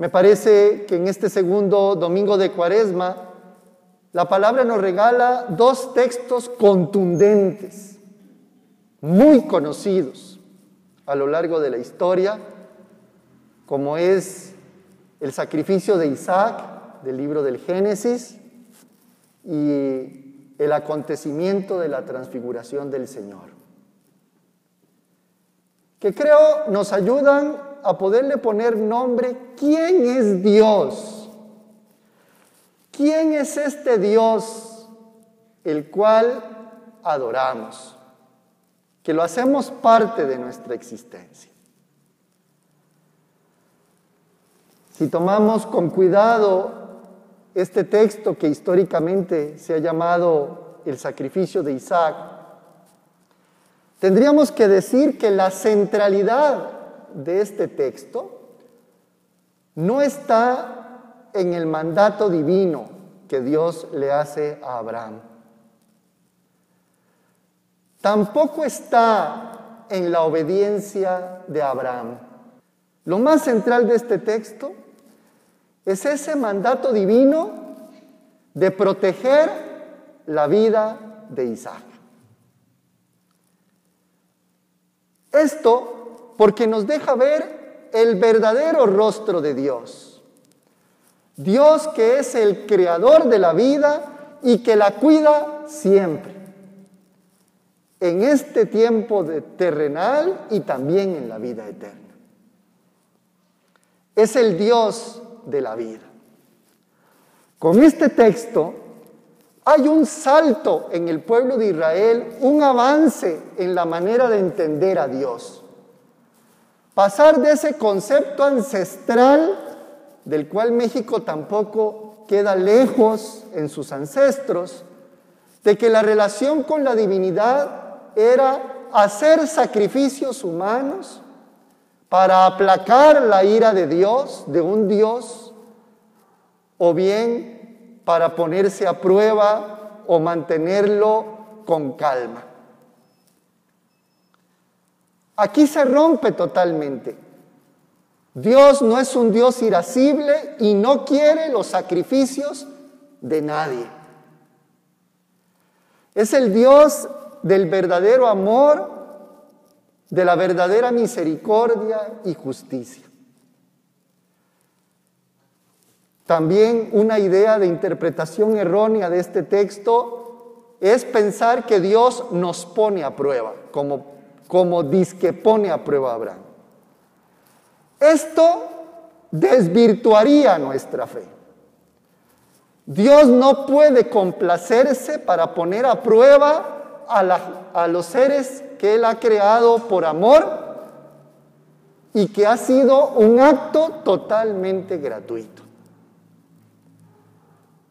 Me parece que en este segundo domingo de Cuaresma, la palabra nos regala dos textos contundentes, muy conocidos a lo largo de la historia, como es el sacrificio de Isaac del libro del Génesis y el acontecimiento de la transfiguración del Señor, que creo nos ayudan a poderle poner nombre, ¿quién es Dios? ¿Quién es este Dios el cual adoramos? Que lo hacemos parte de nuestra existencia. Si tomamos con cuidado este texto que históricamente se ha llamado el sacrificio de Isaac, tendríamos que decir que la centralidad de este texto no está en el mandato divino que Dios le hace a Abraham. Tampoco está en la obediencia de Abraham. Lo más central de este texto es ese mandato divino de proteger la vida de Isaac. Esto porque nos deja ver el verdadero rostro de Dios. Dios que es el creador de la vida y que la cuida siempre. En este tiempo terrenal y también en la vida eterna. Es el Dios de la vida. Con este texto hay un salto en el pueblo de Israel, un avance en la manera de entender a Dios. Pasar de ese concepto ancestral del cual México tampoco queda lejos en sus ancestros, de que la relación con la divinidad era hacer sacrificios humanos para aplacar la ira de Dios, de un Dios, o bien para ponerse a prueba o mantenerlo con calma. Aquí se rompe totalmente. Dios no es un Dios irascible y no quiere los sacrificios de nadie. Es el Dios del verdadero amor de la verdadera misericordia y justicia. También una idea de interpretación errónea de este texto es pensar que Dios nos pone a prueba, como, como que pone a prueba a Abraham. Esto desvirtuaría nuestra fe. Dios no puede complacerse para poner a prueba a, a los seres que Él ha creado por amor y que ha sido un acto totalmente gratuito.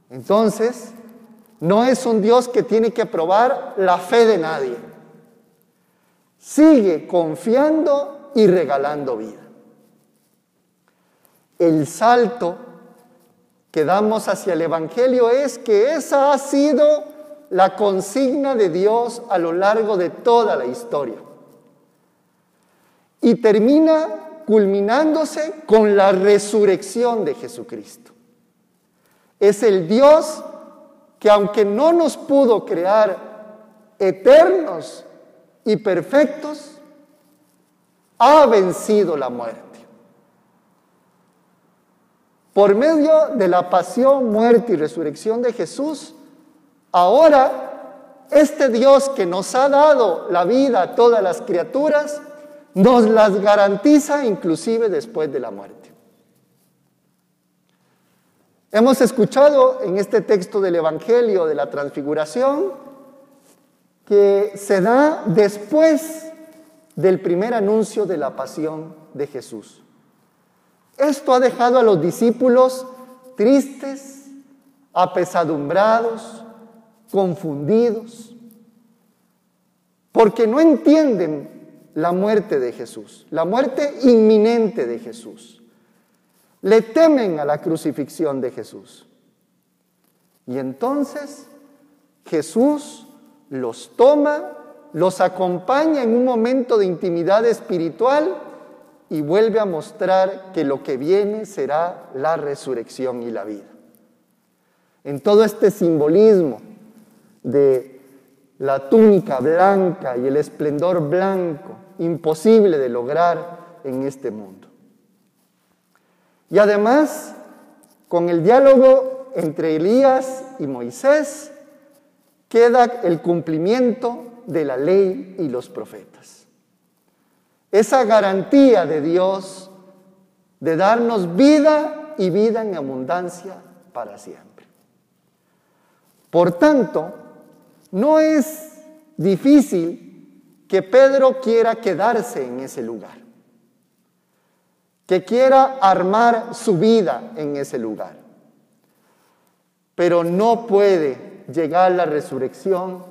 Entonces, no es un Dios que tiene que probar la fe de nadie. Sigue confiando y regalando vida. El salto que damos hacia el Evangelio es que esa ha sido la consigna de Dios a lo largo de toda la historia. Y termina culminándose con la resurrección de Jesucristo. Es el Dios que aunque no nos pudo crear eternos y perfectos, ha vencido la muerte. Por medio de la pasión, muerte y resurrección de Jesús, Ahora, este Dios que nos ha dado la vida a todas las criaturas, nos las garantiza inclusive después de la muerte. Hemos escuchado en este texto del Evangelio de la Transfiguración que se da después del primer anuncio de la pasión de Jesús. Esto ha dejado a los discípulos tristes, apesadumbrados, confundidos, porque no entienden la muerte de Jesús, la muerte inminente de Jesús. Le temen a la crucifixión de Jesús. Y entonces Jesús los toma, los acompaña en un momento de intimidad espiritual y vuelve a mostrar que lo que viene será la resurrección y la vida. En todo este simbolismo de la túnica blanca y el esplendor blanco, imposible de lograr en este mundo. Y además, con el diálogo entre Elías y Moisés, queda el cumplimiento de la ley y los profetas. Esa garantía de Dios de darnos vida y vida en abundancia para siempre. Por tanto, no es difícil que Pedro quiera quedarse en ese lugar, que quiera armar su vida en ese lugar, pero no puede llegar la resurrección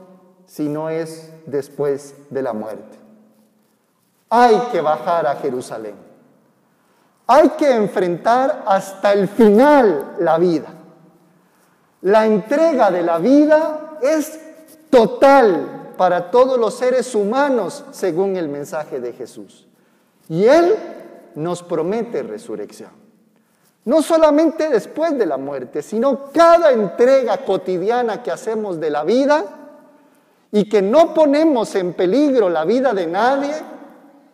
si no es después de la muerte. Hay que bajar a Jerusalén. Hay que enfrentar hasta el final la vida. La entrega de la vida es total para todos los seres humanos según el mensaje de Jesús. Y Él nos promete resurrección. No solamente después de la muerte, sino cada entrega cotidiana que hacemos de la vida y que no ponemos en peligro la vida de nadie,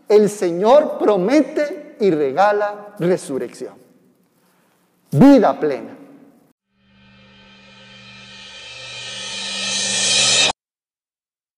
el Señor promete y regala resurrección. Vida plena.